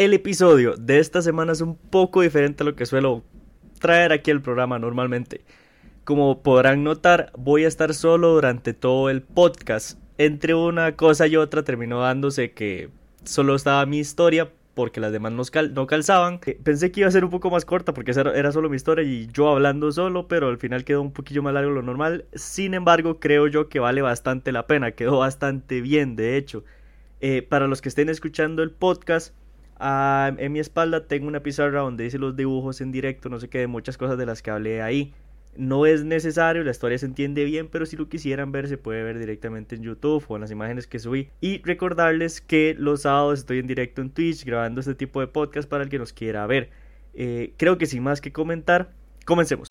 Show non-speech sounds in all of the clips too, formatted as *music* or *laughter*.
El episodio de esta semana es un poco diferente a lo que suelo traer aquí al programa normalmente. Como podrán notar, voy a estar solo durante todo el podcast. Entre una cosa y otra terminó dándose que solo estaba mi historia porque las demás no, calzaban. Eh, pensé que iba a ser un poco más corta porque era solo mi historia y yo hablando solo, pero al final quedó un poquillo más largo de lo normal. Sin embargo, creo yo que vale bastante la pena, quedó bastante bien, de hecho. Eh, para los que estén escuchando el podcast, Ah, en mi espalda tengo una pizarra donde dice los dibujos en directo, no sé qué, de muchas cosas de las que hablé ahí. No es necesario, la historia se entiende bien, pero si lo quisieran ver se puede ver directamente en YouTube o en las imágenes que subí. Y recordarles que los sábados estoy en directo en Twitch grabando este tipo de podcast para el que nos quiera ver. Eh, creo que sin más que comentar, comencemos.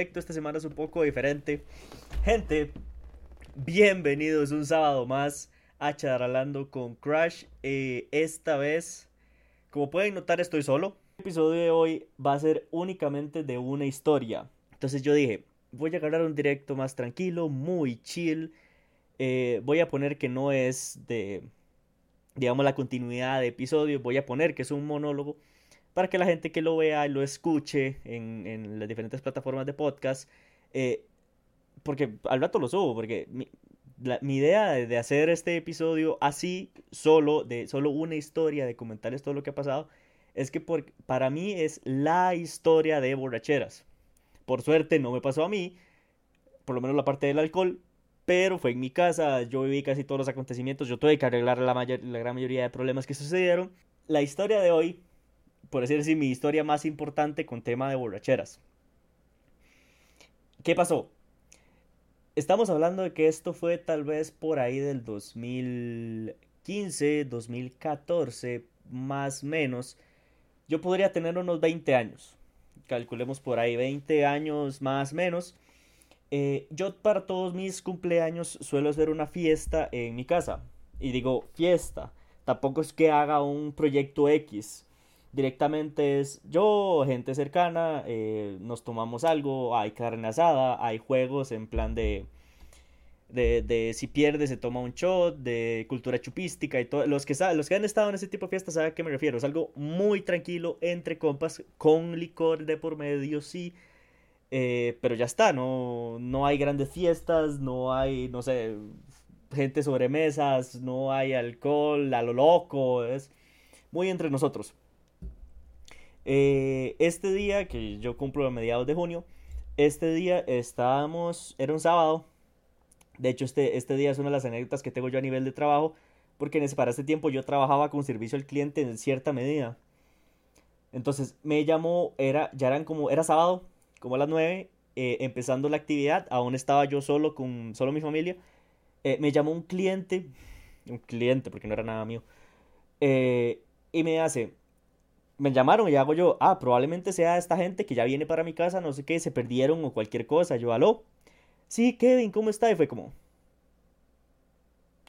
Esta semana es un poco diferente. Gente, bienvenidos un sábado más a Charalando con Crash. Eh, esta vez, como pueden notar, estoy solo. El episodio de hoy va a ser únicamente de una historia. Entonces yo dije, voy a agarrar un directo más tranquilo, muy chill. Eh, voy a poner que no es de, digamos, la continuidad de episodios. Voy a poner que es un monólogo para que la gente que lo vea y lo escuche en, las diferentes plataformas de podcast, eh, porque al rato lo subo, porque mi, idea de, hacer este episodio así, solo, de solo una historia, de comentarles todo lo que ha pasado, es que para mí es la historia de borracheras. Por suerte no me pasó a mí, por lo menos la parte del alcohol, pero fue en mi casa, yo viví casi todos los acontecimientos, yo tuve que arreglar la, la gran mayoría de problemas que sucedieron. La historia de hoy por decir así, mi historia más importante con tema de borracheras. ¿Qué pasó? Estamos hablando de que esto fue tal vez por ahí del 2015, 2014, más menos. Yo podría tener unos 20 años. Calculemos por ahí 20 años más menos. Eh, yo para todos mis cumpleaños suelo hacer una fiesta en mi casa. Y digo fiesta. Tampoco es que haga un proyecto X directamente es yo, gente cercana, eh, nos tomamos algo, hay carne asada, hay juegos en plan de, de, si pierde se toma un shot, de cultura chupística y todo. Los que, los que han estado en ese tipo de fiestas saben a qué me refiero. Es algo muy tranquilo entre compas, con licor de por medio, sí. Eh, pero ya está, no, no hay grandes fiestas, no hay, no sé, gente sobre mesas, no hay alcohol a lo loco, es muy entre nosotros. Eh, este día, que yo cumplo a mediados de junio, este día estábamos, era un sábado. De hecho, este, este día es una de las anécdotas que tengo yo a nivel de trabajo, porque en ese, para ese tiempo yo trabajaba con servicio al cliente en cierta medida. Entonces me llamó, era, ya eran como, era sábado, como a las 9, eh, empezando la actividad, aún estaba yo solo con solo mi familia. Eh, me llamó un cliente, un cliente, porque no era nada mío, y me hace, me llamaron y hago yo, ah, probablemente sea esta gente que ya viene para mi casa, no sé qué, se perdieron o cualquier cosa. Yo, aló. Sí, Kevin, ¿cómo está? Y fue como,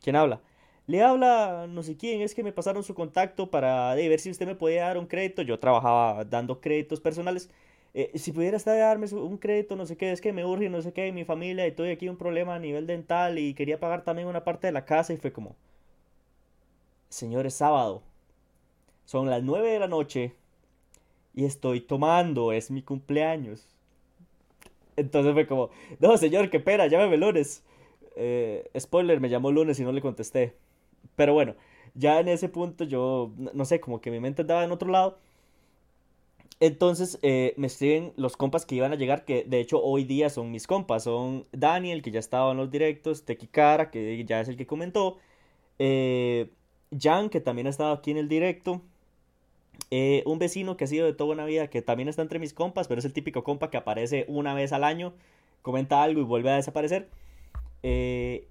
¿quién habla? Le habla no sé quién, es que me pasaron su contacto para ver si usted me podía dar un crédito. Yo trabajaba dando créditos personales. Eh, si pudiera estar darme un crédito, no sé qué, es que me urge, no sé qué, mi familia, y estoy aquí un problema a nivel dental y quería pagar también una parte de la casa y fue como, señor, es sábado son las 9 de la noche y estoy tomando, es mi cumpleaños. Entonces fue como, no señor, qué pena, llámeme lunes. Eh, spoiler, me llamó lunes y no le contesté. Pero bueno, ya en ese punto yo, no sé, como que mi mente andaba en otro lado. Entonces eh, me escriben los compas que iban a llegar, que de hecho hoy día son mis compas. Son Daniel, que ya estaba en los directos, Tequicara, que ya es el que comentó. Eh, Jan, que también ha estado aquí en el directo. Eh, un vecino que ha sido de toda una vida, que también está entre mis compas, pero es el típico compa que aparece una vez al año, comenta algo y vuelve a desaparecer. Eh,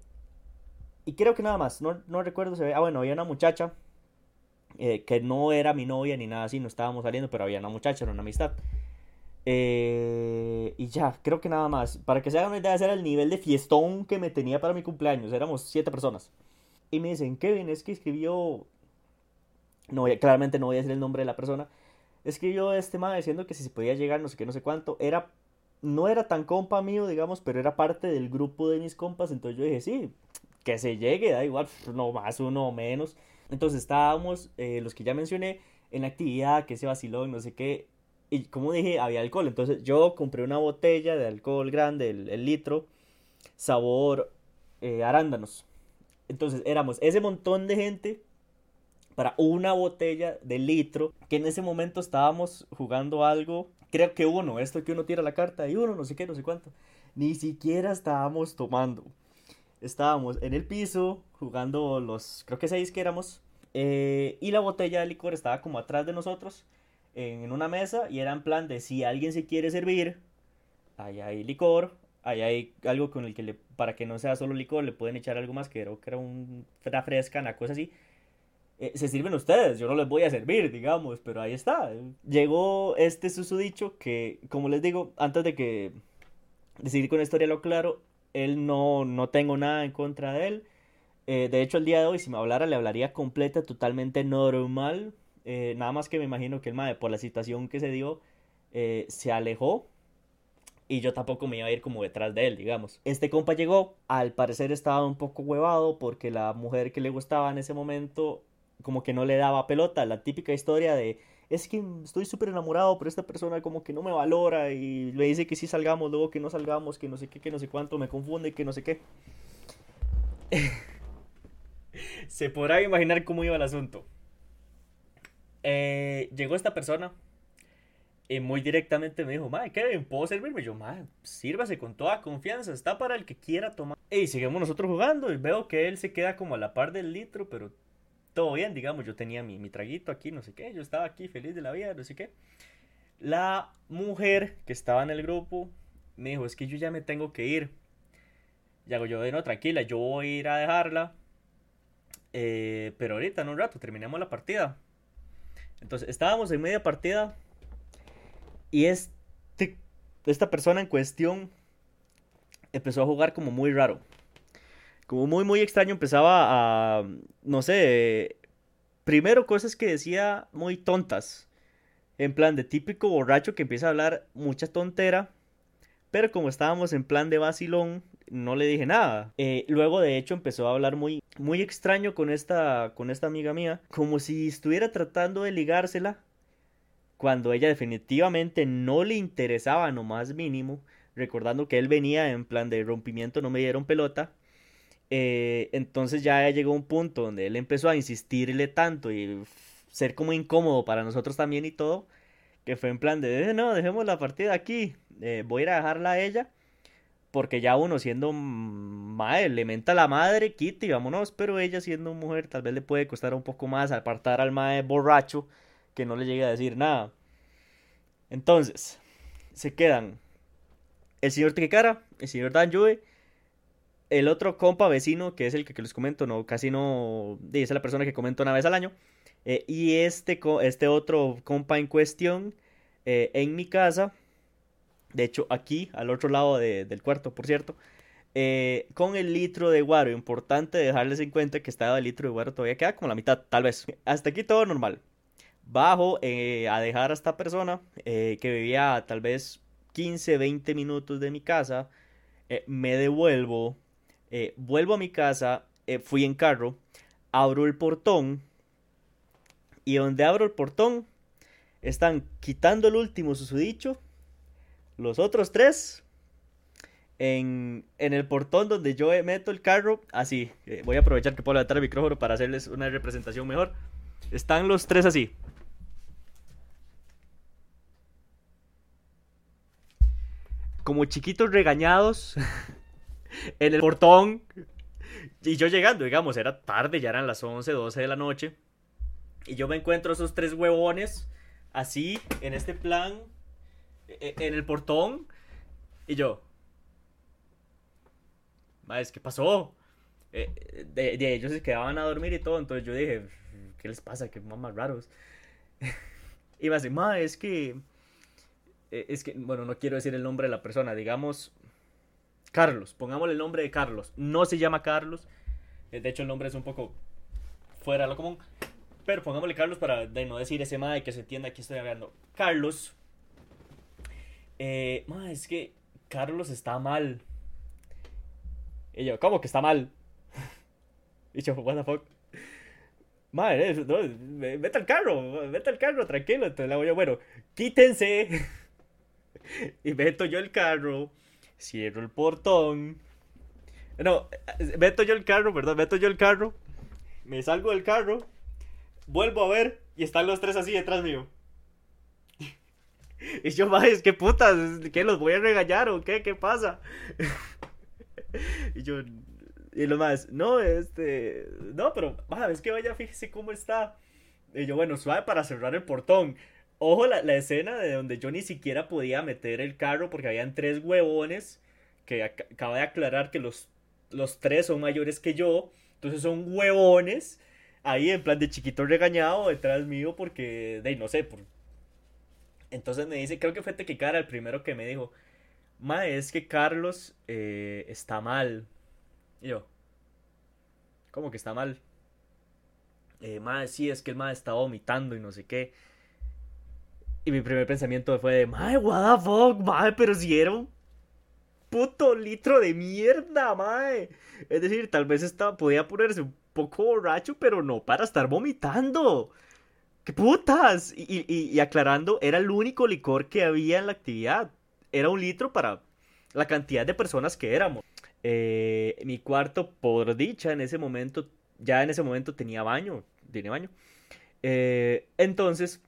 y creo que nada más, no, no recuerdo, se ve, ah bueno, había una muchacha eh, que no era mi novia ni nada así, no estábamos saliendo, pero había una muchacha, era una amistad. y ya, creo que nada más. Para que se hagan una idea, ese era el nivel de fiestón que me tenía para mi cumpleaños. Éramos siete personas. Y me dicen, Kevin, es que escribió no claramente no voy a decir el nombre de la persona, escribió este mae diciendo que si se podía llegar, no sé qué, no sé cuánto, era, no era tan compa mío, digamos, pero era parte del grupo de mis compas, entonces yo dije, sí, que se llegue, da igual, no más uno menos. Entonces estábamos, eh, los que ya mencioné, en la actividad, que se vaciló, no sé qué, y como dije, había alcohol, entonces yo compré una botella de alcohol grande, el, litro, sabor eh, arándanos. Entonces éramos ese montón de gente para una botella de litro, que en ese momento estábamos jugando algo, creo que uno, esto que uno tira la carta y uno, no sé qué, no sé cuánto, ni siquiera estábamos tomando. Estábamos en el piso jugando los, creo que seis que éramos, eh, y la botella de licor estaba como atrás de nosotros, en una mesa, y era en plan de si alguien se quiere servir, ahí hay licor, ahí hay algo con el que le, para que no sea solo licor, le pueden echar algo más, que creo que era un, una fresca, una cosa así eh, se sirven ustedes, yo no les voy a servir, digamos, pero ahí está. Llegó este susodicho que, como les digo, antes de que de seguir con la historia lo claro, él no, no tengo nada en contra de él. Eh, de hecho, el día de hoy, si me hablara, le hablaría completa, totalmente normal. Eh, nada más que me imagino que el madre, por la situación que se dio, se alejó. Y yo tampoco me iba a ir como detrás de él, digamos. Este compa llegó, al parecer estaba un poco huevado porque la mujer que le gustaba en ese momento como que no le daba pelota, la típica historia de es que estoy súper enamorado, pero esta persona como que no me valora y le dice que sí salgamos, luego que no salgamos, que no sé qué, que no sé cuánto, me confunde, que no sé qué. *laughs* Se podrá imaginar cómo iba el asunto. Eh, llegó esta persona y muy directamente me dijo, madre, Kevin, ¿puedo servirme? Yo, madre, sírvase con toda confianza, está para el que quiera tomar. Y seguimos nosotros jugando y veo que él se queda como a la par del litro, pero todo bien, digamos, yo tenía mi, traguito aquí, no sé qué, yo estaba aquí feliz de la vida, no sé qué. La mujer que estaba en el grupo me dijo, es que yo ya me tengo que ir. Y hago yo, no, tranquila, yo voy a ir a dejarla. Eh, pero ahorita, en un rato, terminemos la partida. Entonces, estábamos en media partida. Y este, esta persona en cuestión empezó a jugar como muy raro como muy, muy extraño, empezaba a, no sé, primero cosas que decía muy tontas, en plan de típico borracho que empieza a hablar mucha tontera, pero como estábamos en plan de vacilón, no le dije nada. Eh, luego, de hecho, empezó a hablar muy, muy extraño con esta, con esta amiga mía, como si estuviera tratando de ligársela, cuando ella definitivamente no le interesaba no más mínimo, recordando que él venía en plan de rompimiento, no me dieron pelota. Eh, entonces ya llegó un punto donde él empezó a insistirle tanto y ser como incómodo para nosotros también y todo, que fue en plan de, eh, no, dejemos la partida aquí, eh, voy a ir a dejarla a ella, porque ya uno siendo madre, le menta a la madre, quita y vámonos, pero ella siendo mujer tal vez le puede costar un poco más apartar al madre borracho que no le llegue a decir nada. Entonces, se quedan el señor Tequecara, el señor Dan el otro compa vecino, que es el que, les comento, no, casi no, es la persona que comento una vez al año. Eh, y este, este otro compa en cuestión, eh, en mi casa, de hecho aquí, al otro lado del cuarto, por cierto, eh, con el litro de guaro. Importante dejarles en cuenta que estaba el litro de guaro todavía queda como la mitad, tal vez. Hasta aquí todo normal. Bajo a dejar a esta persona que vivía tal vez 15, 20 minutos de mi casa. me devuelvo eh, vuelvo a mi casa, eh, fui en carro, abro el portón y donde abro el portón están quitando el último susodicho, los otros tres en, el portón donde yo meto el carro, así, eh, voy a aprovechar que puedo levantar el micrófono para hacerles una representación mejor. Están los tres así. Como chiquitos regañados. *laughs* en el portón. Y yo llegando, digamos, era tarde, ya eran las 11, 12 de la noche. Y yo me encuentro esos tres huevones así, en este plan, e, e, en el portón. Y yo, Madre, ¿qué pasó? Eh, de, ellos se quedaban a dormir y todo. Entonces yo dije, ¿qué les pasa? Qué más raros. *laughs* y me hace, ma, es que. Eh, es que, bueno, no quiero decir el nombre de la persona. Digamos, Carlos, pongámosle el nombre de Carlos. No se llama Carlos. Eh, de hecho, el nombre es un poco fuera de lo común. Pero pongámosle Carlos para no decir ese mae que se entienda que estoy hablando. Carlos. Eh, es que Carlos está mal. Y yo, ¿cómo que está mal? *laughs* y yo, what the fuck. Madre, no, vete al carro, vete al carro, tranquilo. Entonces le hago yo, bueno, quítense. *laughs* y meto yo el carro, cierro el portón. No, meto yo el carro, perdón, meto yo el carro. Me salgo del carro, vuelvo a ver y están los tres así detrás mío. *laughs* y yo, madre, ¿qué putas? ¿Qué los voy a regañar o qué? ¿Qué pasa? *laughs* y yo, y lo más, no, este, no, pero, va, es que vaya, fíjese cómo está. Y yo, bueno, suave para cerrar el portón. Ojo la, la, escena de donde yo ni siquiera podía meter el carro porque habían tres huevones que acaba de aclarar que los, los tres son mayores que yo. Entonces son huevones ahí en plan de chiquito regañado detrás mío porque, de no sé, por... Entonces me dice, creo que fue Tequicara el primero que me dijo, ma, es que Carlos eh, está mal. Y yo, ¿cómo que está mal? Eh, madre, sí, es que el madre está vomitando y no sé qué. Y mi primer pensamiento fue de, madre, what the fuck, madre, pero si era un puto litro de mierda, madre. Es decir, tal vez estaba, podía ponerse un poco borracho, pero no para estar vomitando. ¡Qué putas! Y, y, aclarando, era el único licor que había en la actividad. Era un litro para la cantidad de personas que éramos. Eh, mi cuarto, por dicha, en ese momento, ya en ese momento tenía baño, tenía baño. Eh, entonces,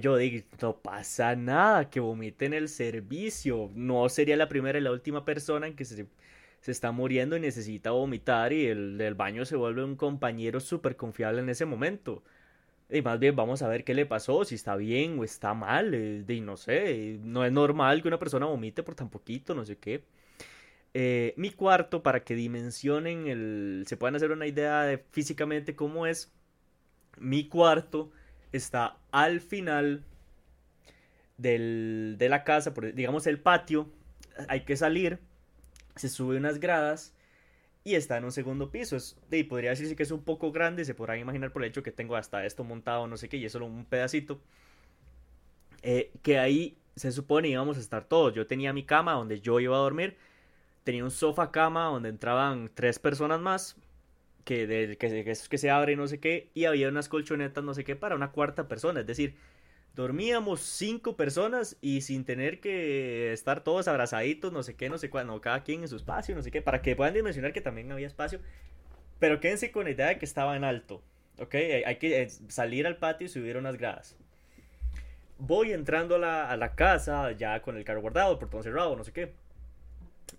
yo digo, no pasa nada, que vomite en el servicio. No sería la primera y la última persona en que se, se está muriendo y necesita vomitar y el del baño se vuelve un compañero súper confiable en ese momento. Y más bien vamos a ver qué le pasó, si está bien o está mal. y no sé, no es normal que una persona vomite por tan poquito, no sé qué. Eh, mi cuarto, para que dimensionen el. se puedan hacer una idea de físicamente cómo es. Mi cuarto está al final del, de la casa, digamos el patio. Hay que salir, se sube unas gradas y está en un segundo piso. Y podría decirse que es un poco grande, se podrán imaginar por el hecho que tengo hasta esto montado, no sé qué, y es solo un pedacito. Eh, que ahí se supone íbamos a estar todos. Yo tenía mi cama donde yo iba a dormir tenía un sofá cama donde entraban tres personas más, que, de, que, que, se abre no sé qué, y había unas colchonetas no sé qué para una cuarta persona, es decir, dormíamos cinco personas y sin tener que estar todos abrazaditos, no sé qué, no sé cuándo, cada quien en su espacio, no sé qué, para que puedan dimensionar que también había espacio, pero quédense con la idea de que estaba en alto, ¿ok? Hay que eh, salir al patio y subir unas gradas. Voy entrando a la, a la casa ya con el carro guardado, el portón cerrado, no sé qué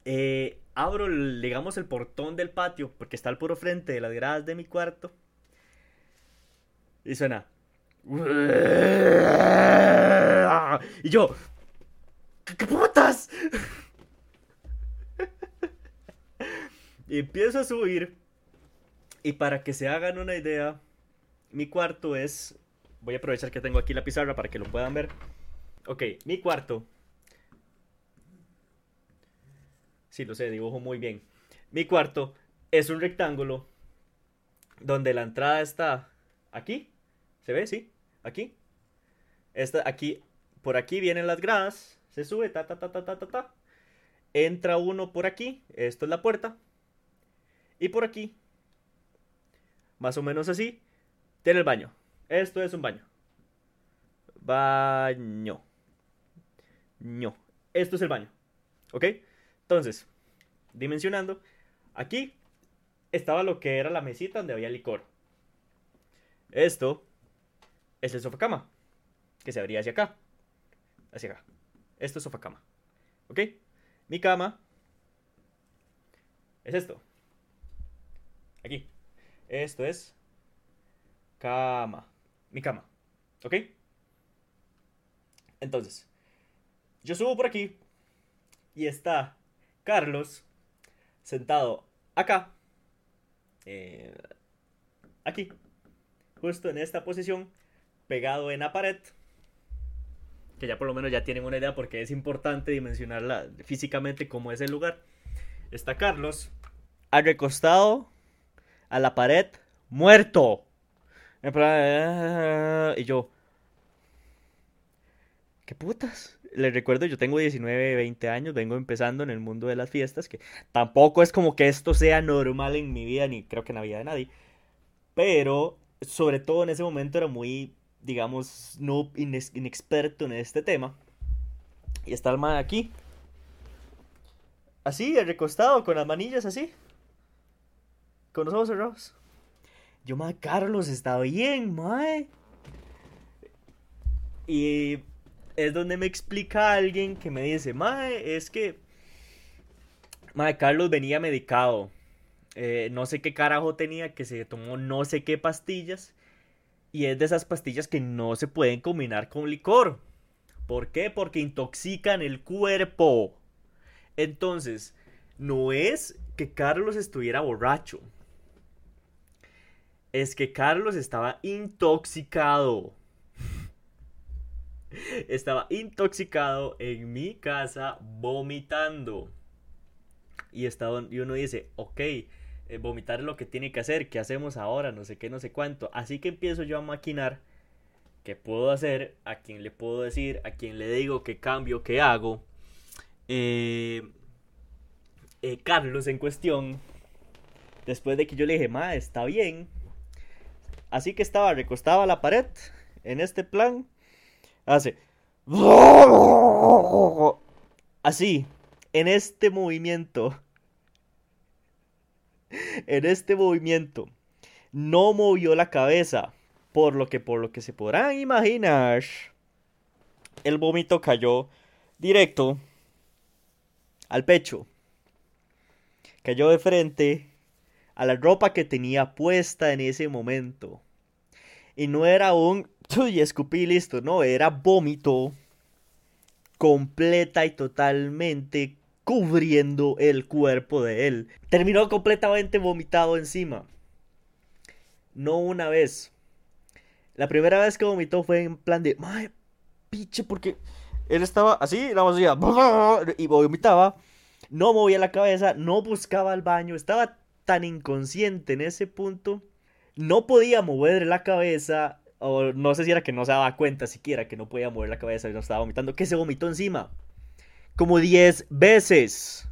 eh, abro, digamos, el portón del patio, porque está al puro frente de las gradas de mi cuarto. Y suena. Y yo. ¿Qué, putas? *laughs* y empiezo a subir. Y para que se hagan una idea, mi cuarto es. Voy a aprovechar que tengo aquí la pizarra para que lo puedan ver. Ok, mi cuarto Sí, lo sé, dibujo muy bien. Mi cuarto es un rectángulo donde la entrada está aquí. ¿Se ve? Sí, aquí. Esta, aquí, por aquí vienen las gradas. Se sube, ta, ta, ta, ta, ta, ta, ta. Entra uno por aquí. Esto es la puerta. Y por aquí, más o menos así, tiene el baño. Esto es un baño. Baño. No. Esto es el baño. ¿Ok? Entonces, dimensionando, aquí estaba lo que era la mesita donde había licor. Esto es el sofá cama, que se abría hacia acá. Hacia acá. Esto es sofá cama. ¿Ok? Mi cama es esto. Aquí. Esto es cama. Mi cama. ¿Ok? Entonces, yo subo por aquí y está Carlos, sentado acá, eh, aquí, justo en esta posición, pegado en la pared, que ya por lo menos ya tienen una idea porque es importante dimensionarla físicamente como es el lugar. Está Carlos, recostado a la pared, muerto. Plan, "Ah", y yo, ¿qué putas? Les recuerdo, yo tengo 19, 20 años, vengo empezando en el mundo de las fiestas, que tampoco es como que esto sea normal en mi vida, ni creo que en la vida de nadie, pero sobre todo en ese momento era muy, digamos, no inexperto en este tema. Y está el man aquí, así, recostado, con las manillas así, con los ojos cerrados. Yo, mae, Carlos, está bien, mae. Y es donde me explica alguien que me dice, mae, es que, mae, Carlos venía medicado. Eh, no sé qué carajo tenía, que se tomó no sé qué pastillas. Y es de esas pastillas que no se pueden combinar con licor. ¿Por qué? Porque intoxican el cuerpo. Entonces, no es que Carlos estuviera borracho. Es que Carlos estaba intoxicado. Estaba intoxicado en mi casa vomitando. Y, estaba, y uno dice, ok, eh, vomitar es lo que tiene que hacer, ¿qué hacemos ahora? No sé qué, no sé cuánto. Así que empiezo yo a maquinar qué puedo hacer, a quién le puedo decir, a quién le digo qué cambio, qué hago. Eh, eh, Carlos en cuestión, después de que yo le dije, ma, está bien. Así que estaba recostado a la pared, en este plan, hace... *laughs* Así, en este movimiento. *laughs* En este movimiento. No movió la cabeza. Por lo que, por lo que se podrán imaginar, el vómito cayó directo al pecho. Cayó de frente a la ropa que tenía puesta en ese momento. Y no era un *laughs* y escupí listo, no, era vómito completa y totalmente cubriendo el cuerpo de él. Terminó completamente vomitado encima. No una vez. La primera vez que vomitó fue en plan de, mae, piche, porque él estaba así, la decía, *laughs* y vomitaba, no movía la cabeza, no buscaba el baño, estaba tan inconsciente en ese punto, no podía mover la cabeza, o no sé si era que no se daba cuenta siquiera que no podía mover la cabeza y no estaba vomitando, que se vomitó encima, como 10 veces.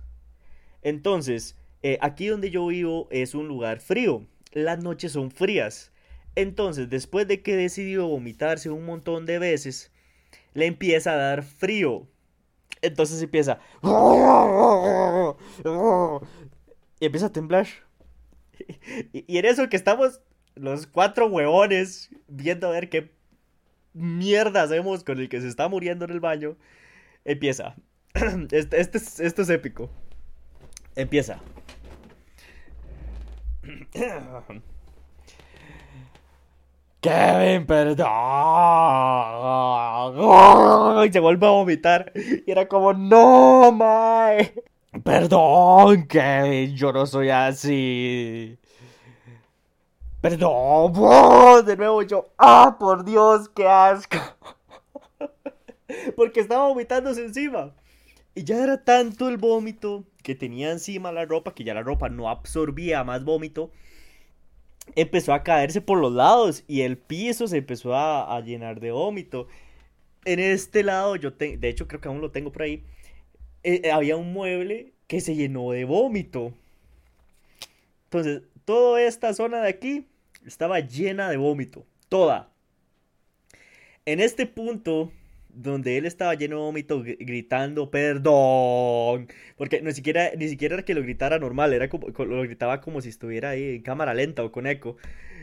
Entonces, eh, aquí donde yo vivo es un lugar frío, las noches son frías. Entonces, después de que decidió vomitarse un montón de veces, le empieza a dar frío. Entonces empieza. Y empieza a temblar. *laughs* Y, en eso que estamos los cuatro huevones viendo a ver qué mierda hacemos con el que se está muriendo en el baño, empieza. *clears throat* Este, este es, esto es épico. Empieza. *clears throat* Kevin, perdón. Y se vuelve a vomitar. Y era como, no, mae. Perdón, Kevin, yo no soy así. Perdón. De nuevo yo, ah, por Dios, qué asco. Porque estaba vomitándose encima. Y ya era tanto el vómito que tenía encima la ropa que ya la ropa no absorbía más vómito empezó a caerse por los lados y el piso se empezó a, llenar de vómito. En este lado, yo de hecho creo que aún lo tengo por ahí, eh, había un mueble que se llenó de vómito. Entonces, toda esta zona de aquí estaba llena de vómito, toda. En este punto, donde él estaba lleno de vómito, gr- gritando perdón, porque ni siquiera, ni siquiera era que lo gritara normal, era como, co- lo gritaba como si estuviera ahí en cámara lenta o con eco.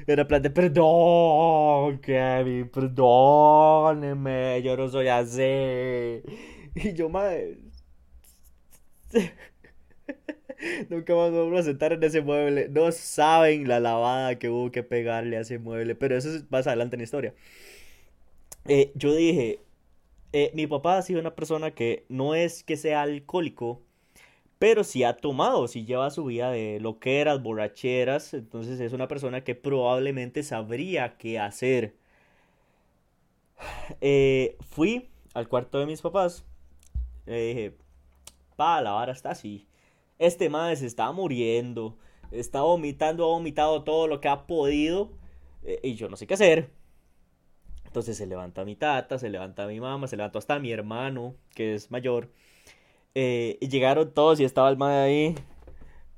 Era plan de perdón, Kevin, perdóneme, yo no soy así. *laughs* Y yo, madre, nunca más me a sentar en ese mueble. No saben la lavada que hubo que pegarle a ese mueble, pero eso es más adelante en la historia. Eh, yo dije, eh, mi papá ha sido una persona que no es que sea alcohólico, pero sí ha tomado, sí lleva su vida de loqueras, borracheras, entonces es una persona que probablemente sabría qué hacer. *sighs* Eh, fui al cuarto de mis papás, le dije, pa, la vara está así. Este madre se está muriendo, está vomitando, ha vomitado todo lo que ha podido. Eh, y yo no sé qué hacer. Entonces se levanta mi tata, se levanta mi mamá, se levantó hasta mi hermano, que es mayor. Eh, y llegaron todos y estaba el man ahí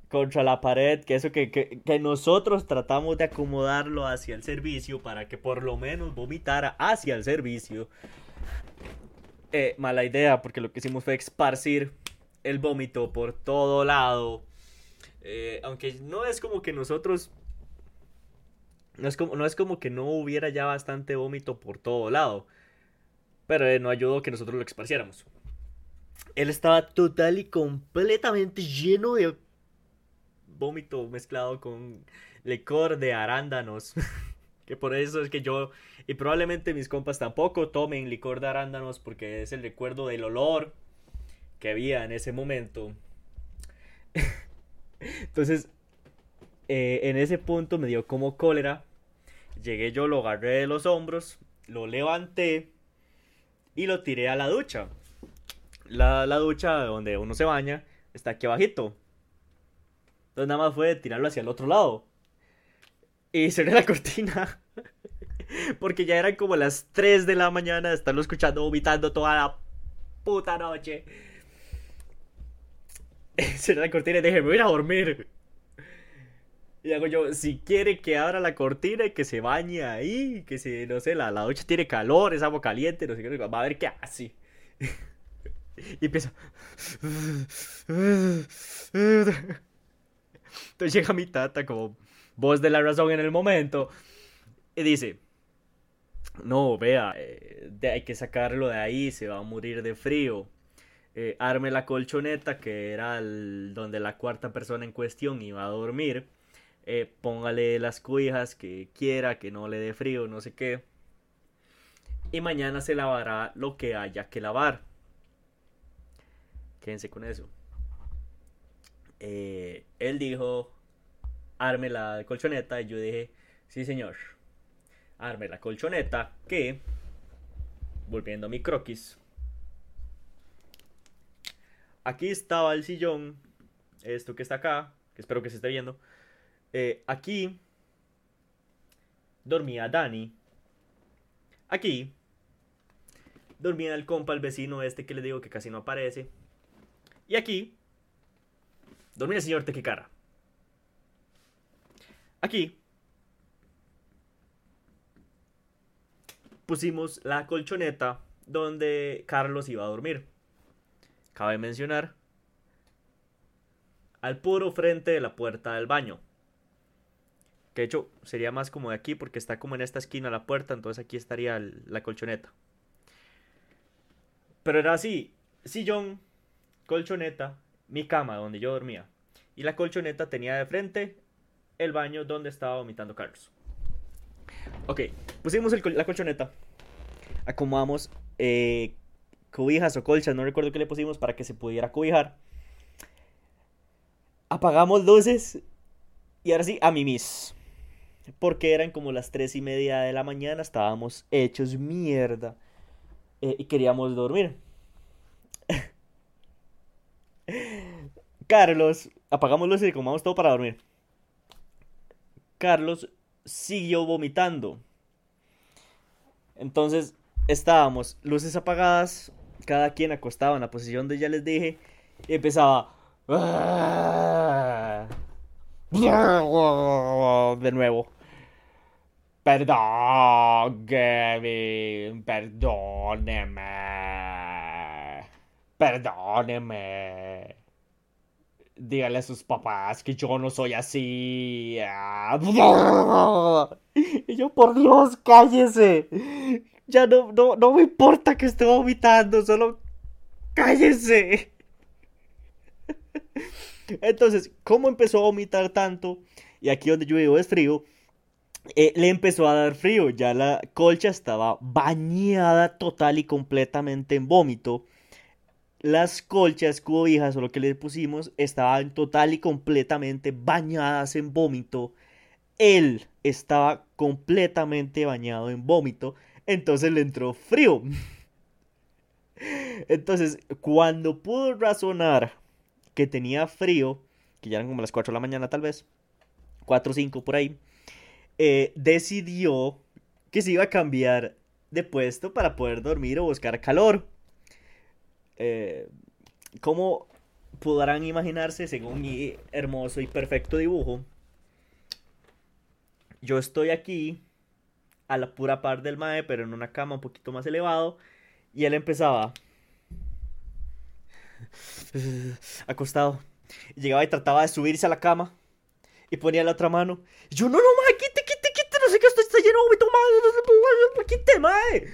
contra la pared, que eso que, que, que, nosotros tratamos de acomodarlo hacia el servicio para que por lo menos vomitara hacia el servicio. Eh, mala idea, porque lo que hicimos fue esparcir el vómito por todo lado. Eh, aunque no es como que nosotros... No es, como, no es como que no hubiera ya bastante vómito por todo lado. Pero eh, no ayudó que nosotros lo esparciéramos. Él estaba total y completamente lleno de vómito mezclado con licor de arándanos. *laughs* que por eso es que yo y probablemente mis compas tampoco tomen licor de arándanos porque es el recuerdo del olor que había en ese momento. *laughs* Entonces, eh, en ese punto me dio como cólera. Llegué yo, lo agarré de los hombros, lo levanté y lo tiré a la ducha. La, la ducha donde uno se baña está aquí abajito. Entonces nada más fue tirarlo hacia el otro lado. Y cerré la *laughs* cortina. Porque ya eran como las 3 de la mañana de escuchando vomitando toda la puta noche. *laughs* Cerré la cortina y dije, me voy a ir a dormir. Y hago yo, si quiere que abra la cortina y que se bañe ahí, que se, no sé, la, la ducha tiene calor, es agua caliente, no sé qué, va a ver qué hace. *laughs* y empieza. Entonces llega mi tata como voz de la razón en el momento y dice, no, vea, eh, hay que sacarlo de ahí, se va a morir de frío. Eh, arme la colchoneta, que era donde la cuarta persona en cuestión iba a dormir. Eh, póngale las cuijas que quiera, que no le dé frío, no sé qué. Y mañana se lavará lo que haya que lavar. Quédense con eso. Eh, él dijo, arme la colchoneta. Y yo dije, sí señor, arme la colchoneta. Que, volviendo a mi croquis, aquí estaba el sillón, esto que está acá, que espero que se esté viendo. Eh, aquí dormía Dani. Aquí dormía el compa, el vecino este que le digo que casi no aparece. Y aquí dormía el señor Tequicara. Aquí pusimos la colchoneta donde Carlos iba a dormir. Cabe mencionar al puro frente de la puerta del baño. Que de hecho sería más como de aquí porque está como en esta esquina la puerta, entonces aquí estaría la colchoneta. Pero era así, sillón, colchoneta, mi cama donde yo dormía. Y la colchoneta tenía de frente el baño donde estaba vomitando Carlos. Ok, pusimos la colchoneta. Acomodamos eh, cobijas o colchas, no recuerdo qué le pusimos para que se pudiera cobijar. Apagamos luces y ahora sí, a mimis. Porque eran como las tres y media de la mañana, estábamos hechos mierda eh, y queríamos dormir. Carlos, apagamos luces y comamos todo para dormir. Carlos siguió vomitando. Entonces estábamos luces apagadas, cada quien acostaba en la posición de ya les dije y empezaba de nuevo. Perdón, Kevin, perdóneme. Perdóneme. Dígale a sus papás que yo no soy así. Y yo, por Dios, cállese. Ya no, no, no me importa que esté vomitando, solo cállese. Entonces, ¿cómo empezó a vomitar tanto? Y aquí donde yo vivo es frío. Eh, le empezó a dar frío. Ya la colcha estaba bañada total y completamente en vómito. Las colchas, cobijas o lo que le pusimos estaban total y completamente bañadas en vómito. Él estaba completamente bañado en vómito. Entonces le entró frío. Entonces, cuando pudo razonar que tenía frío, que ya eran como las 4 de la mañana tal vez, 4 o 5 por ahí, eh, decidió que se iba a cambiar de puesto para poder dormir o buscar calor. Eh, como podrán imaginarse, según mi hermoso y perfecto dibujo, yo estoy aquí a la pura par del mae, pero en una cama un poquito más elevado, y él empezaba *laughs* acostado. llegaba y trataba de subirse a la cama y ponía la otra mano. Yo, no, no, mae, quite, quite, quite, no sé qué, esto está lleno de vómito, mae, quite, mae.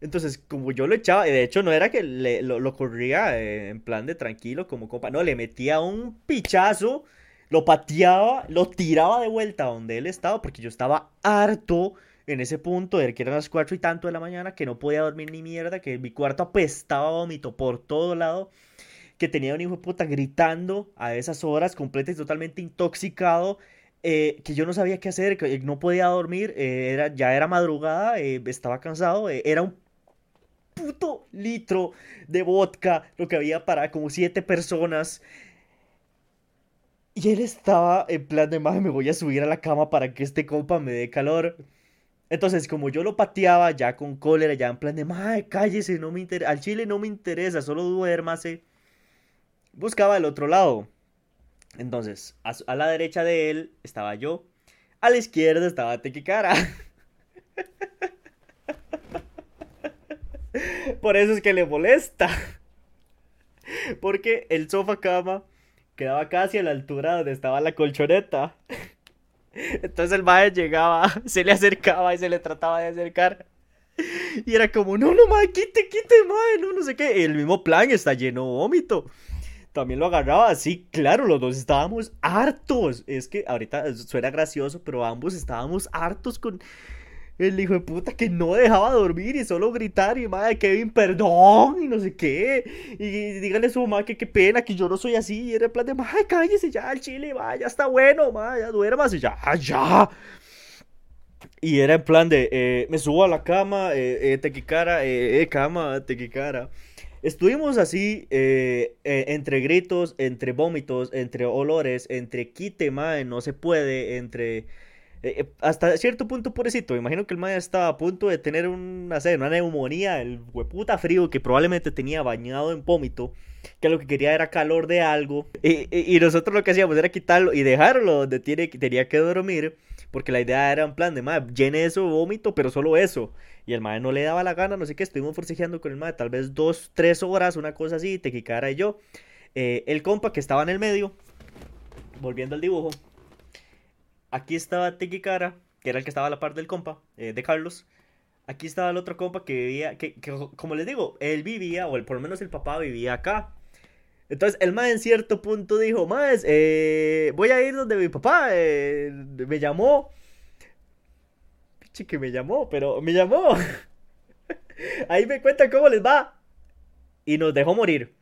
Entonces, como yo lo echaba, y de hecho no era que le, lo, corría eh, en plan de tranquilo como compa, no, le metía un pichazo, lo pateaba, lo tiraba de vuelta donde él estaba, porque yo estaba harto en ese punto de que eran las 4 y tanto de la mañana, que no podía dormir ni mierda, que mi cuarto apestaba vómito por todo lado, que tenía un hijo de puta gritando a esas horas, completo y totalmente intoxicado, eh, que yo no sabía qué hacer, que no podía dormir, eh, era, ya era madrugada, estaba cansado, era un puto litro de vodka, lo que había para como siete personas. Y él estaba en plan de, madre, me voy a subir a la cama para que este compa me dé calor. Entonces, como yo lo pateaba ya con cólera, ya en plan de, madre, cállese, no me interesa, al chile no me interesa, solo duérmase. Buscaba el otro lado. Entonces, a, a la derecha de él estaba yo, a la izquierda estaba Tequicara. *laughs* Por eso es que le molesta. Porque el sofá cama quedaba casi a la altura donde estaba la colchoneta. Entonces el mae llegaba, *laughs* se le acercaba y se le trataba de acercar. Y era como, no, no, mae, quite, quite, mae, no, no sé qué. El mismo plan está lleno de vómito. También lo agarraba así, claro, los dos estábamos hartos. Es que ahorita suena gracioso, pero ambos estábamos hartos con el hijo de puta que no dejaba dormir y solo gritar y madre Kevin, perdón y no sé qué. Y díganle a su mamá que qué pena que yo no soy así. Y era en plan de, madre, cállese ya al chile, madre, ya está bueno, madre, ya duermas y ya, ya. Y era en plan de, eh, me subo a la cama, eh, eh tequicara, eh, eh, cama, tequicara. Estuvimos así, entre gritos, entre vómitos, entre olores, entre quite, madre, no se puede, entre eh, eh, hasta cierto punto, pobrecito. Me imagino que el Maya estaba a punto de tener una, una neumonía, el hueputa frío que probablemente tenía bañado en vómito, que lo que quería era calor de algo. Y, nosotros lo que hacíamos era quitarlo y dejarlo donde tiene, tenía que dormir, porque la idea era en plan de, Maya, llene eso vómito, pero solo eso. Y el Maya no le daba la gana, no sé qué, estuvimos forcejeando con el Maya, tal vez dos, tres horas, una cosa así, Tequicara y yo. Eh, el compa que estaba en el medio, volviendo al dibujo aquí estaba Tequicara, que era el que estaba a la par del compa, eh, de Carlos. Aquí estaba el otro compa que vivía, que, como les digo, él vivía, o por lo menos el papá vivía acá. Entonces el más en cierto punto dijo, más, eh, voy a ir donde mi papá eh, me llamó. Piche que me llamó, pero me llamó. *laughs* Ahí me cuenta cómo les va. Y nos dejó morir.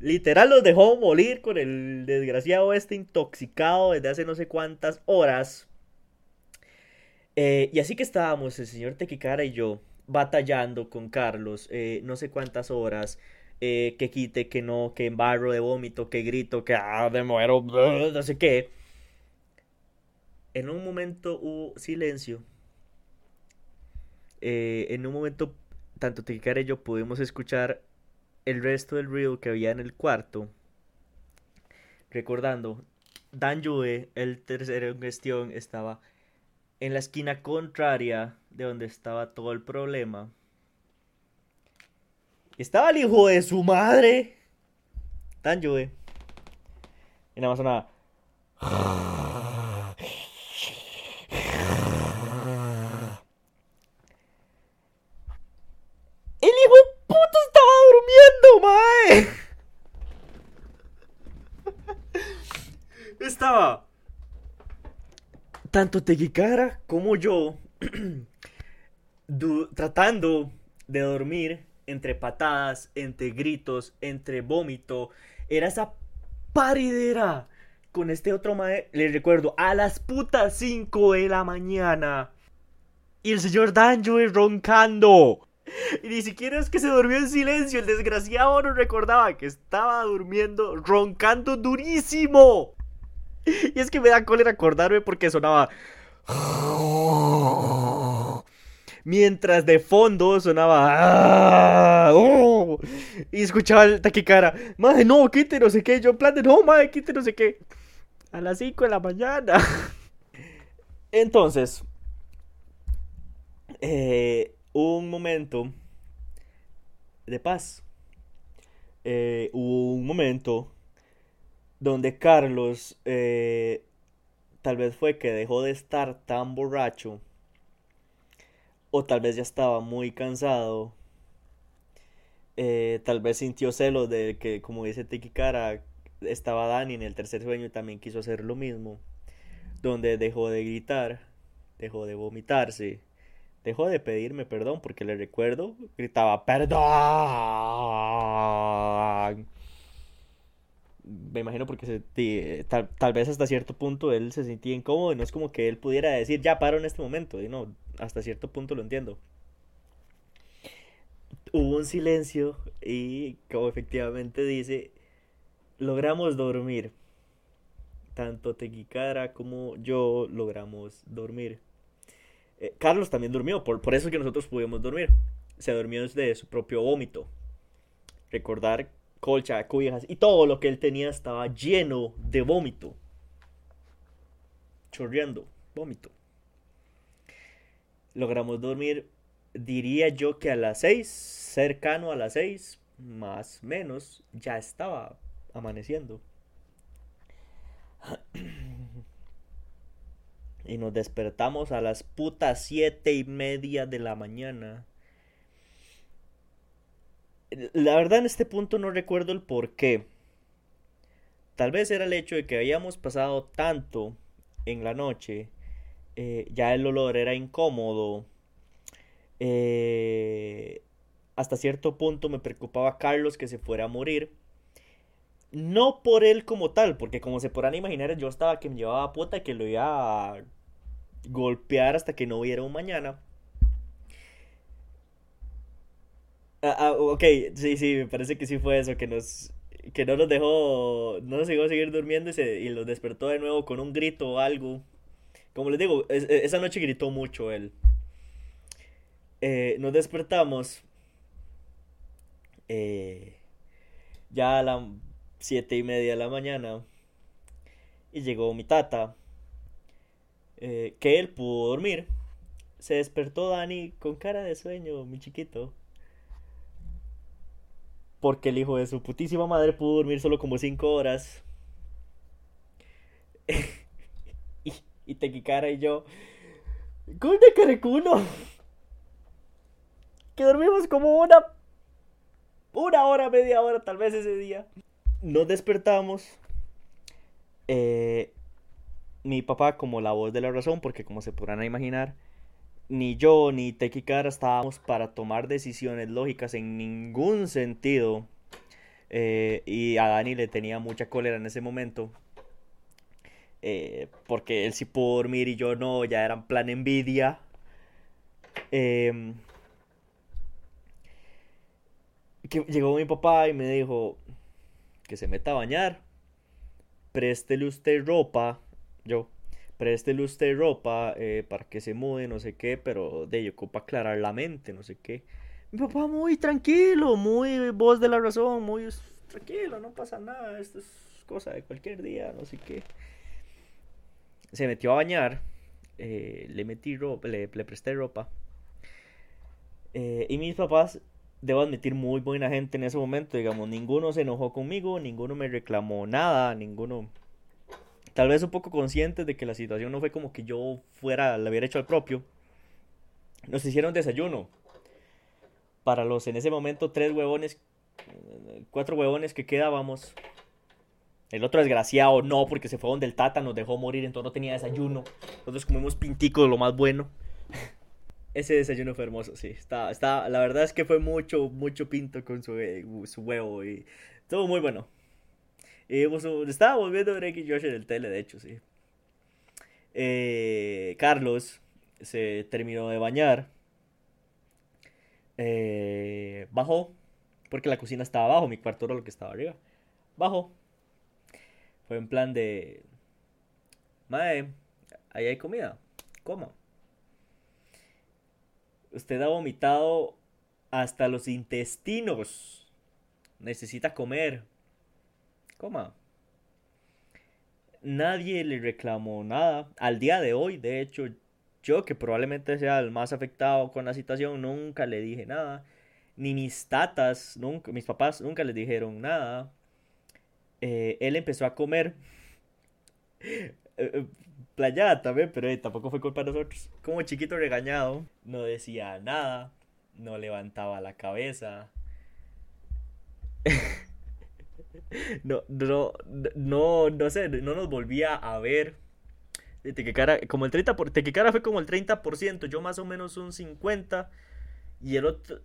Literal los dejó morir con el desgraciado este intoxicado desde hace no sé cuántas horas. Eh, y así que estábamos, el señor Tequicara y yo, batallando con Carlos, eh, no sé cuántas horas, eh, que quite, que no, que embarro de vómito, que grito, que ah, de muero, *laughs* no sé qué. En un momento hubo silencio. en un momento, tanto Tequicara y yo pudimos escuchar el resto del reel que había en el cuarto, recordando, Dan el tercero en cuestión, estaba en la esquina contraria de donde estaba todo el problema. Estaba el hijo de su madre. Dan. Y nada más sonaba. Tanto Teguicara como yo *clears throat* tratando de dormir entre patadas, entre gritos, entre vómito. Era esa paridera con este otro mae. Les recuerdo, a las putas 5 de la mañana. Y el señor Danjo roncando. Y ni siquiera es que se durmió en silencio. El desgraciado no recordaba que estaba durmiendo, roncando durísimo. *laughs* Y es que me da cólera acordarme porque sonaba. Mientras de fondo sonaba. Y escuchaba el taquicara. Madre, no, quite no sé qué. Yo en plan de no, madre, quite no sé qué. A las 5 de la mañana. *laughs* Entonces. Eh, un momento de paz. Eh, hubo un momento donde Carlos eh, tal vez fue que dejó de estar tan borracho o tal vez ya estaba muy cansado. Eh, tal vez sintió celos de que, como dice Tiki Cara, estaba Dani en el tercer sueño y también quiso hacer lo mismo. Donde dejó de gritar, dejó de vomitarse, dejó de pedirme perdón porque le recuerdo, gritaba perdón. Me imagino porque se, tal, tal, vez hasta cierto punto él se sentía incómodo y no es como que él pudiera decir ya paro en este momento. Y no, hasta cierto punto lo entiendo. Hubo un silencio y como efectivamente dice, logramos dormir. Tanto Tequicara como yo logramos dormir. Eh, Carlos también durmió, por, por eso que nosotros pudimos dormir. Se durmió desde su propio vómito. Recordar colcha, cobijas y todo lo que él tenía estaba lleno de vómito. Chorreando, vómito logramos dormir, diría yo que a las 6, cercano a las 6, más menos, ya estaba amaneciendo. Y nos despertamos a las putas siete y media de la mañana. La verdad en este punto no recuerdo el por qué. Tal vez era el hecho de que habíamos pasado tanto en la noche eh, ya el olor era incómodo. Eh, hasta cierto punto me preocupaba Carlos que se fuera a morir. No por él como tal, porque como se podrán imaginar, yo estaba que me llevaba puta y que lo iba a golpear hasta que no hubiera un mañana. Ah, ah, ok, sí, sí, me parece que sí fue eso, que nos que no nos dejó, no nos dejó seguir durmiendo y, se, y los despertó de nuevo con un grito o algo. Como les digo, e, esa noche gritó mucho él. Eh, nos despertamos. Eh, ya a las siete y media de la mañana. Y llegó mi tata. Eh, que él pudo dormir. Se despertó Dani con cara de sueño, mi chiquito. Porque el hijo de su putísima madre pudo dormir solo como cinco horas. *laughs* y Tequicara y yo. ¡Gol de! *laughs* Que dormimos como una. Una hora, media hora, tal vez ese día. Nos despertamos. Eh, mi papá, como la voz de la razón, porque como se podrán imaginar, ni yo ni Tequicara estábamos para tomar decisiones lógicas en ningún sentido. Eh, y a Dani le tenía mucha cólera en ese momento. Eh, porque él sí pudo dormir y yo no, ya eran plan envidia. Em, que llegó mi papá y me dijo que se meta a bañar, préstele usted ropa, yo, préstele usted ropa eh, para que se mude, no sé qué, pero de ello ocupa aclarar la mente, no sé qué. Mi papá muy tranquilo, muy voz de la razón, muy tranquilo, no pasa nada, esto es cosa de cualquier día, no sé qué se metió a bañar, eh, le metí ropa, le, presté ropa. Eh, y mis papás, debo admitir, muy buena gente en ese momento, digamos, ninguno se enojó conmigo, ninguno me reclamó nada, ninguno... Tal vez un poco conscientes de que la situación no fue como que yo fuera, le hubiera hecho al propio. Nos hicieron desayuno. Para los en ese momento tres huevones, cuatro huevones que quedábamos, el otro desgraciado no, porque se fue donde el tata nos dejó morir, entonces no tenía desayuno. Nosotros comimos pintico, lo más bueno. *laughs* Ese desayuno fue hermoso, sí. Está, está, la verdad es que fue mucho, mucho pinto con su, eh, su huevo y estuvo muy bueno. Estábamos viendo Drake y Josh en el tele, de hecho, sí. Eh, Carlos se terminó de bañar. Eh, bajó, porque la cocina estaba abajo, mi cuarto era lo que estaba arriba. Bajó, fue en plan de... Mae, ahí hay comida. ¿Cómo? Usted ha vomitado hasta los intestinos. Necesita comer. Nadie le reclamó nada. Al día de hoy, de hecho, yo que probablemente sea el más afectado con la situación, nunca le dije nada. Ni mis tatas, nunca, mis papás nunca le dijeron nada. Eh, él empezó a comer. Eh, eh, playada también, pero tampoco fue culpa de nosotros. Como chiquito regañado, no decía nada, no levantaba la cabeza. *laughs* no, no, no, no sé, no nos volvía a ver. Tequecara, como el 30%, por, Tequecara fue como el 30%, yo más o menos un 50%, y el otro,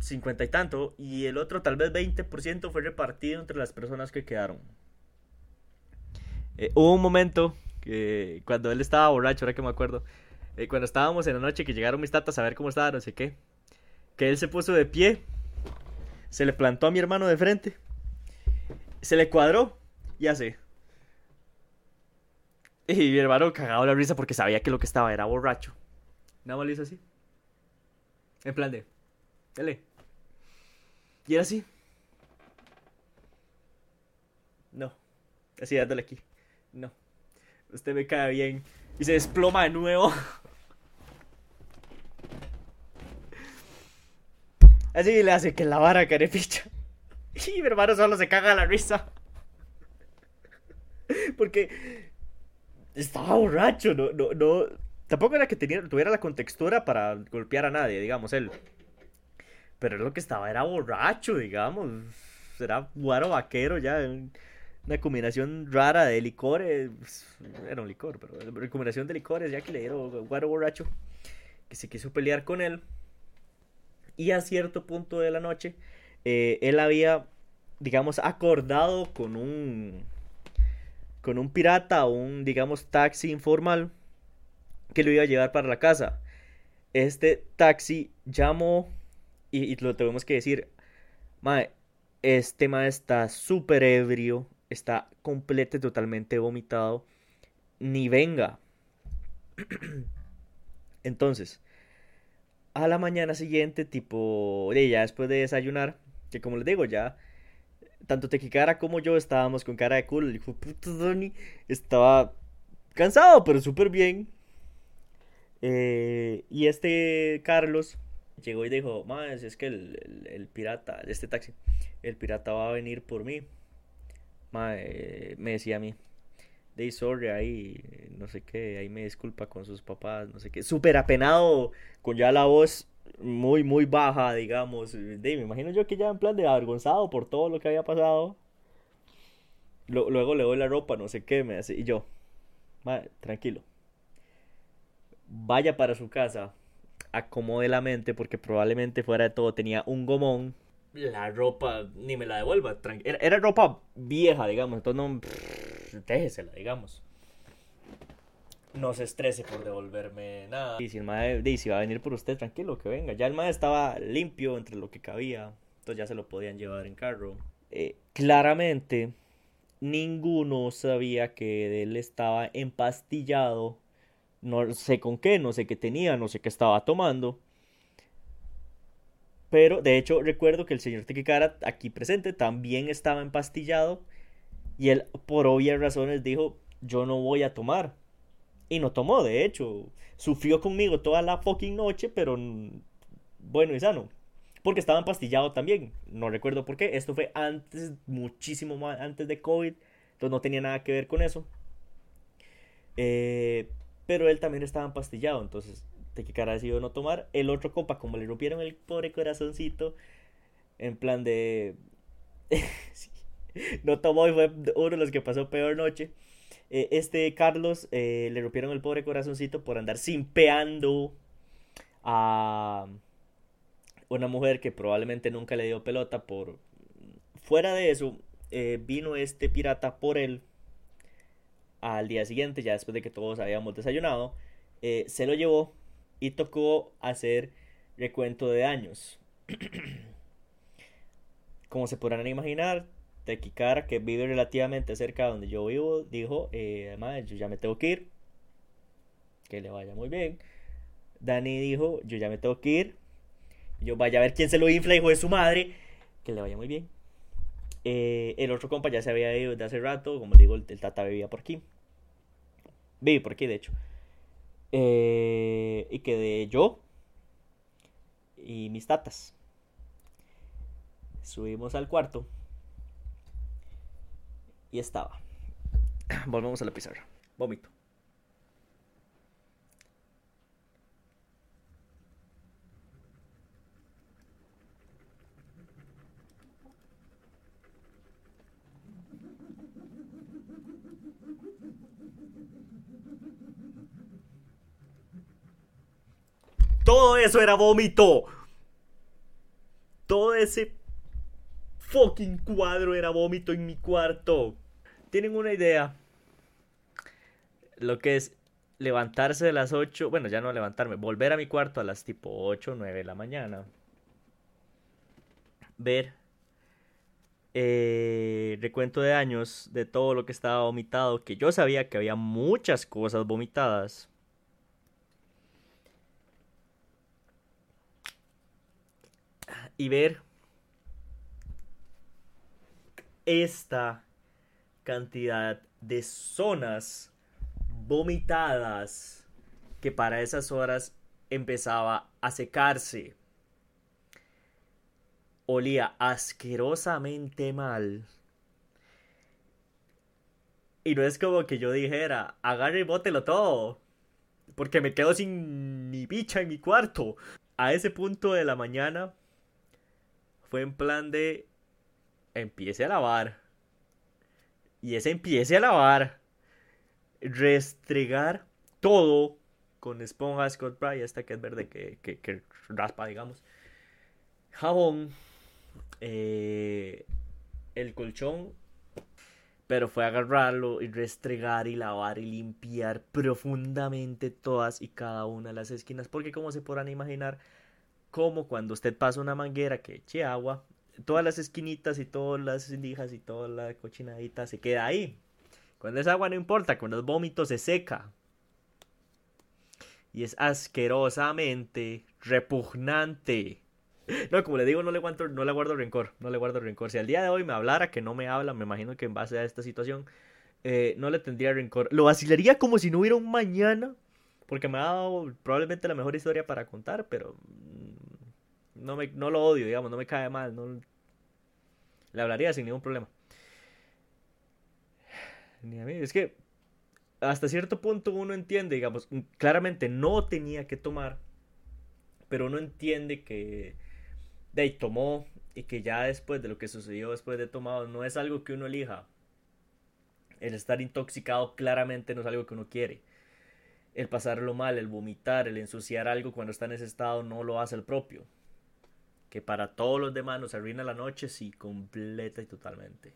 50 y tanto, y el otro tal vez 20% fue repartido entre las personas que quedaron. Eh, hubo un momento que cuando él estaba borracho, ahora que me acuerdo, eh, cuando estábamos en la noche que llegaron mis tatas a ver cómo estaba, no sé qué, que él se puso de pie, se le plantó a mi hermano de frente, se le cuadró y hace. Y mi hermano cagado la risa porque sabía que lo que estaba era borracho. Nada más lo hizo así. En plan de. Dale. Y era así. No. Así dándole aquí. No. Usted me cae bien. Y se desploma de nuevo. *laughs* Así le hace que la vara carepicha. Y mi hermano solo se caga la risa. Porque estaba borracho, no, no, no. Tampoco era que tuviera la contextura para golpear a nadie, digamos, él. Pero lo que estaba era borracho, digamos. Era guaro vaquero ya. Una combinación rara de licores. Era un licor, pero una combinación de licores ya que le dieron guaro borracho. Que se quiso pelear con él. Y a cierto punto de la noche, eh, él había, digamos, acordado con un con un pirata o un, digamos, taxi informal que lo iba a llevar para la casa. Este taxi llamó y, lo tenemos que decir, mae, este mae está súper ebrio, está completo y totalmente vomitado, ni venga. *clears throat* Entonces, a la mañana siguiente, tipo, ya después de desayunar, que como les digo, ya tanto Tequicara como yo estábamos con cara de culo. El puto estaba cansado, pero súper bien. Eh, y este Carlos llegó y dijo: Más, es que el, el, pirata, este taxi, el pirata va a venir por mí. me decía a mí. De sorry ahí, no sé qué, ahí me disculpa con sus papás, no sé qué. Súper apenado, con ya la voz muy, muy baja, digamos. De, me imagino yo que ya en plan de avergonzado por todo lo que había pasado. luego le doy la ropa, no sé qué, me hace. Y yo, tranquilo. Vaya para su casa, acomode la mente, porque probablemente fuera de todo tenía un gomón. La ropa, ni me la devuelva. Era, era, ropa vieja, digamos. Entonces no. déjesela, digamos no se estrese por devolverme nada. Y si el mae dice, va a venir por usted, tranquilo, que venga. Ya el mae estaba limpio entre lo que cabía, entonces ya se lo podían llevar en carro. Eh, claramente, ninguno sabía que él estaba empastillado. No sé con qué, no sé qué tenía, no sé qué estaba tomando. Pero de hecho recuerdo que el señor Tequicara aquí presente también estaba empastillado y él por obvias razones dijo yo no voy a tomar. Y no tomó, de hecho. Sufrió conmigo toda la fucking noche, pero bueno y sano. Porque estaba empastillado también. No recuerdo por qué. Esto fue antes, muchísimo antes de COVID. Entonces no tenía nada que ver con eso. Eh, pero él también estaba empastillado. Entonces, de qué cara decidió no tomar. El otro compa, como le rompieron el pobre corazoncito. En plan de. *laughs* no tomó y fue uno de los que pasó peor noche. Eh, este Carlos eh, le rompieron el pobre corazoncito por andar simpeando a una mujer que probablemente nunca le dio pelota por... Fuera de eso, eh, vino este pirata por él al día siguiente, ya después de que todos habíamos desayunado, se lo llevó y tocó hacer recuento de daños. *clears throat* Como se podrán imaginar, Tequicara, que vive relativamente cerca de donde yo vivo, dijo, eh, además, yo ya me tengo que ir. que le vaya muy bien. Dani dijo, yo ya me tengo que ir. Yo vaya a ver quién se lo infla, hijo de su madre. Que le vaya muy bien. Eh, el otro compa ya se había ido desde hace rato. Como digo, el, tata vivía por aquí. Vive por aquí, de hecho. Eh, y quedé yo y mis tatas. Subimos al cuarto. Y estaba. *clears throat* Volvemos a la pizarra. Vómito. Todo eso era vómito. Todo ese fucking cuadro era vómito en mi cuarto. ¿Tienen una idea? Lo que es levantarse de las 8, bueno, ya no levantarme, volver a mi cuarto a las tipo 8, 9 de la mañana. Ver eh, recuento de años de todo lo que estaba vomitado, que yo sabía que había muchas cosas vomitadas. y ver esta cantidad de zonas vomitadas que para esas horas empezaba a secarse. Olía asquerosamente mal. Y no es como que yo dijera, agarre y bótelo todo. Porque me quedo sin mi bicha en mi cuarto. A ese punto de la mañana fue en plan de empiece a lavar. Y ese empiece a lavar. Restregar todo con esponja Scott Brite, esta que es verde, que, que, raspa, digamos. Jabón. Eh, el colchón. Pero fue agarrarlo y restregar y lavar y limpiar profundamente todas y cada una de las esquinas. Porque como se podrán imaginar, como cuando usted pasa una manguera que eche agua, todas las esquinitas y todas las indijas y toda la cochinadita se queda ahí. Cuando es agua no importa, cuando es vómito se seca. Y es asquerosamente repugnante. *laughs* No, como le digo, no le, guardo, no le guardo rencor, no le guardo rencor. Si al día de hoy me hablara, que no me habla, me imagino que en base a esta situación, eh, no le tendría rencor. Lo vacilaría como si no hubiera un mañana, porque me ha dado probablemente la mejor historia para contar, pero no, me, no lo odio, digamos, no me cae mal, no, le hablaría sin ningún problema. Ni a mí, es que hasta cierto punto uno entiende, digamos, claramente no tenía que tomar, pero uno entiende que de ahí tomó y que ya después de lo que sucedió después de tomado no es algo que uno elija. El estar intoxicado claramente no es algo que uno quiere. El pasarlo mal, el vomitar, el ensuciar algo cuando está en ese estado no lo hace el propio que para todos los demás nos arruina la noche, sí, completa y totalmente.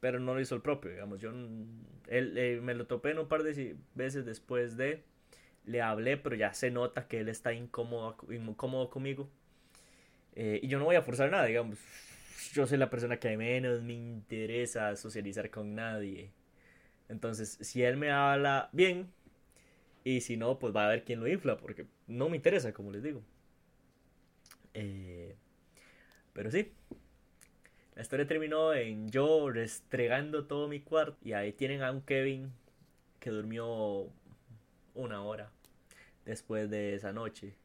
Pero no lo hizo el propio, digamos. Yo él, eh, me lo topé en un par de veces después de. Le hablé, pero ya se nota que él está incómodo, incómodo conmigo. Eh, y yo no voy a forzar nada, digamos. Yo soy la persona que menos me interesa socializar con nadie. Entonces, si él me habla bien, y si no, pues va a haber quien lo infla, porque no me interesa, como les digo. Eh, pero sí, la historia terminó en yo restregando todo mi cuarto. Y ahí tienen a un Kevin que durmió una hora después de esa noche.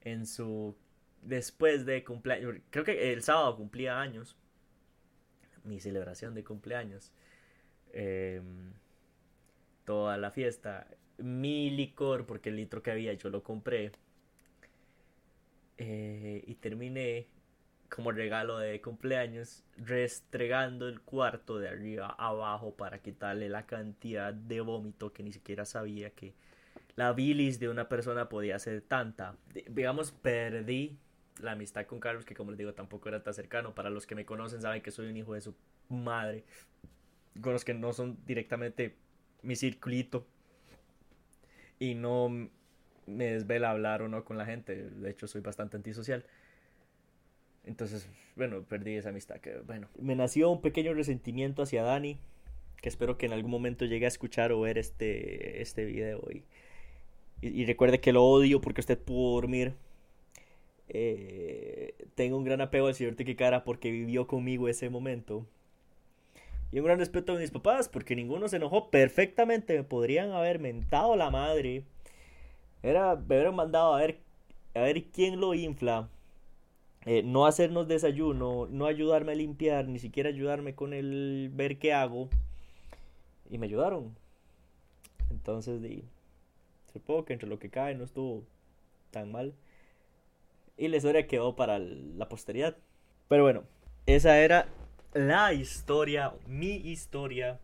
En su. Después de cumpleaños. Creo que el sábado cumplía años. Mi celebración de cumpleaños. Em, toda la fiesta mi licor, porque el litro que había yo lo compré. Eh, y terminé como regalo de cumpleaños restregando el cuarto de arriba abajo para quitarle la cantidad de vómito que ni siquiera sabía que la bilis de una persona podía ser tanta. Digamos, perdí la amistad con Carlos, que como les digo, tampoco era tan cercano. Para los que me conocen saben que soy un hijo de su madre. Con los que no son directamente mi circulito y no me desvela hablar o no con la gente. De hecho, soy bastante antisocial. Entonces, bueno, perdí esa amistad. Que, bueno, me nació un pequeño resentimiento hacia Dani, que espero que en algún momento llegue a escuchar o ver este, este video. Y, y, recuerde que lo odio porque usted pudo dormir. Eh, tengo un gran apego al señor Tiquicara porque vivió conmigo ese momento. Y un gran respeto a mis papás porque ninguno se enojó perfectamente. Me podrían haber mentado la madre. Era, me hubieran mandado a ver, a ver quién lo infla. Eh, no hacernos desayuno, no ayudarme a limpiar, ni siquiera ayudarme con el ver qué hago. Y me ayudaron. Entonces, di, supongo que entre lo que cae no estuvo tan mal. Y la historia quedó para la posteridad. Pero bueno, esa era la historia, mi historia